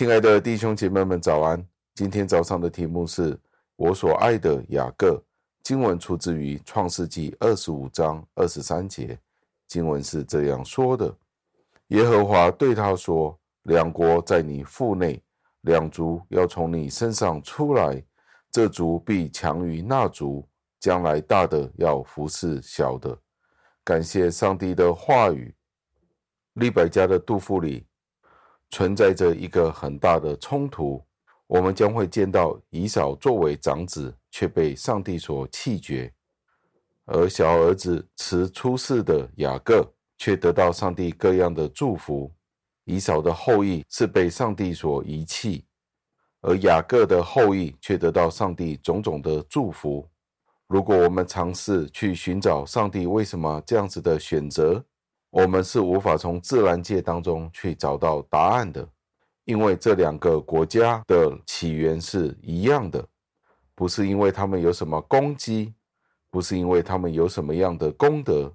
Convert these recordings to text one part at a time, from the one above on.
亲爱的弟兄姐妹们，早安！今天早上的题目是我所爱的雅各。经文出自于创世纪二十五章二十三节。经文是这样说的：耶和华对他说，两国在你腹内，两族要从你身上出来，这族必强于那族，将来大的要服侍小的。感谢上帝的话语。利百家的肚腹里存在着一个很大的冲突，我们将会见到以扫作为长子，却被上帝所弃绝。而小儿子迟出世的雅各却得到上帝各样的祝福。以扫的后裔是被上帝所遗弃，而雅各的后裔却得到上帝种种的祝福。如果我们尝试去寻找上帝为什么这样子的选择，我们是无法从自然界当中去找到答案的，因为这两个国家的起源是一样的，不是因为他们有什么功绩。不是因为他们有什么样的功德。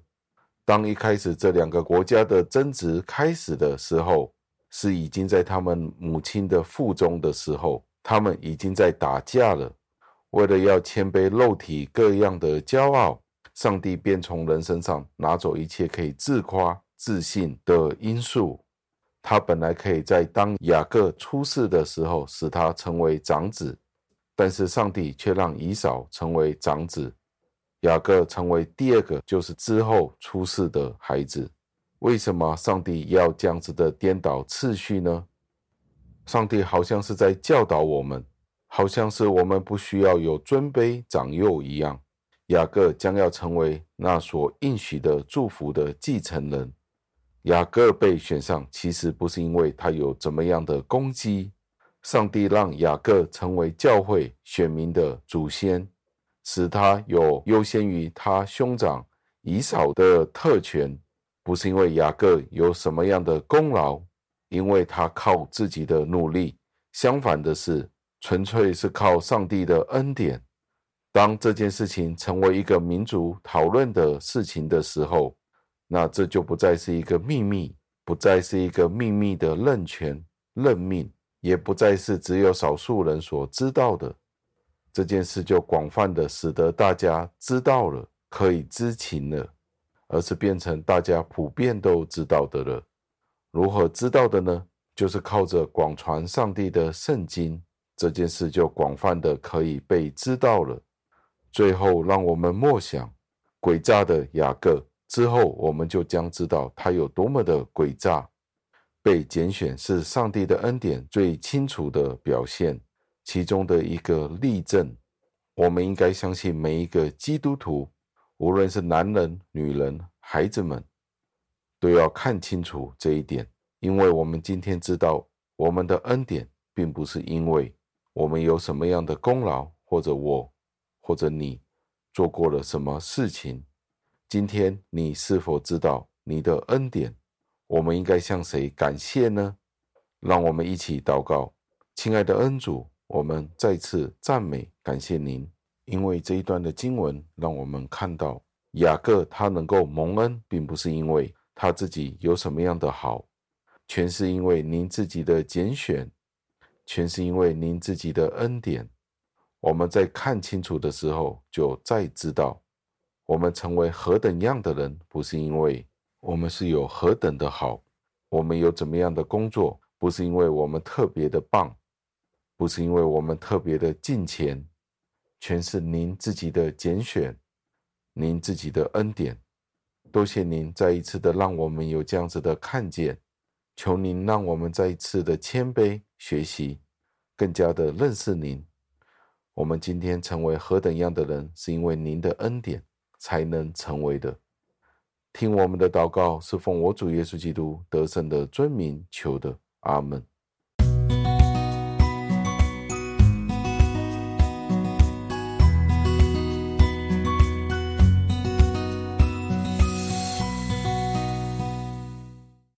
当一开始这两个国家的争执开始的时候，是已经在他们母亲的腹中的时候，他们已经在打架了。为了要谦卑肉体各样的骄傲，上帝便从人身上拿走一切可以自夸自信的因素。他本来可以在当雅各出世的时候使他成为长子，但是上帝却让以扫成为长子。雅各成为第二个，就是之后出世的孩子。为什么上帝要这样子的颠倒次序呢？上帝好像是在教导我们，好像是我们不需要有尊卑长幼一样。雅各将要成为那所应许的祝福的继承人。雅各被选上，其实不是因为他有怎么样的功绩。上帝让雅各成为教会选民的祖先。使他有优先于他兄长以扫的特权，不是因为雅各有什么样的功劳，因为他靠自己的努力。相反的是，纯粹是靠上帝的恩典。当这件事情成为一个民族讨论的事情的时候，那这就不再是一个秘密，不再是一个秘密的任权任命，也不再是只有少数人所知道的。这件事就广泛的使得大家知道了，可以知情了，而是变成大家普遍都知道的了。如何知道的呢？就是靠着广传上帝的圣经，这件事就广泛的可以被知道了。最后，让我们默想诡诈的雅各之后，我们就将知道他有多么的诡诈。被拣选是上帝的恩典最清楚的表现。其中的一个例证，我们应该相信每一个基督徒，无论是男人、女人、孩子们，都要看清楚这一点。因为我们今天知道，我们的恩典并不是因为我们有什么样的功劳，或者我，或者你做过了什么事情。今天你是否知道你的恩典？我们应该向谁感谢呢？让我们一起祷告，亲爱的恩主。我们再次赞美感谢您，因为这一段的经文让我们看到雅各他能够蒙恩，并不是因为他自己有什么样的好，全是因为您自己的拣选，全是因为您自己的恩典。我们在看清楚的时候，就再知道我们成为何等样的人，不是因为我们是有何等的好，我们有怎么样的工作，不是因为我们特别的棒。不是因为我们特别的敬虔，全是您自己的拣选，您自己的恩典。多谢您再一次的让我们有这样子的看见，求您让我们再一次的谦卑学习，更加的认识您。我们今天成为何等样的人，是因为您的恩典才能成为的。听我们的祷告，是奉我主耶稣基督得胜的尊名求的，阿门。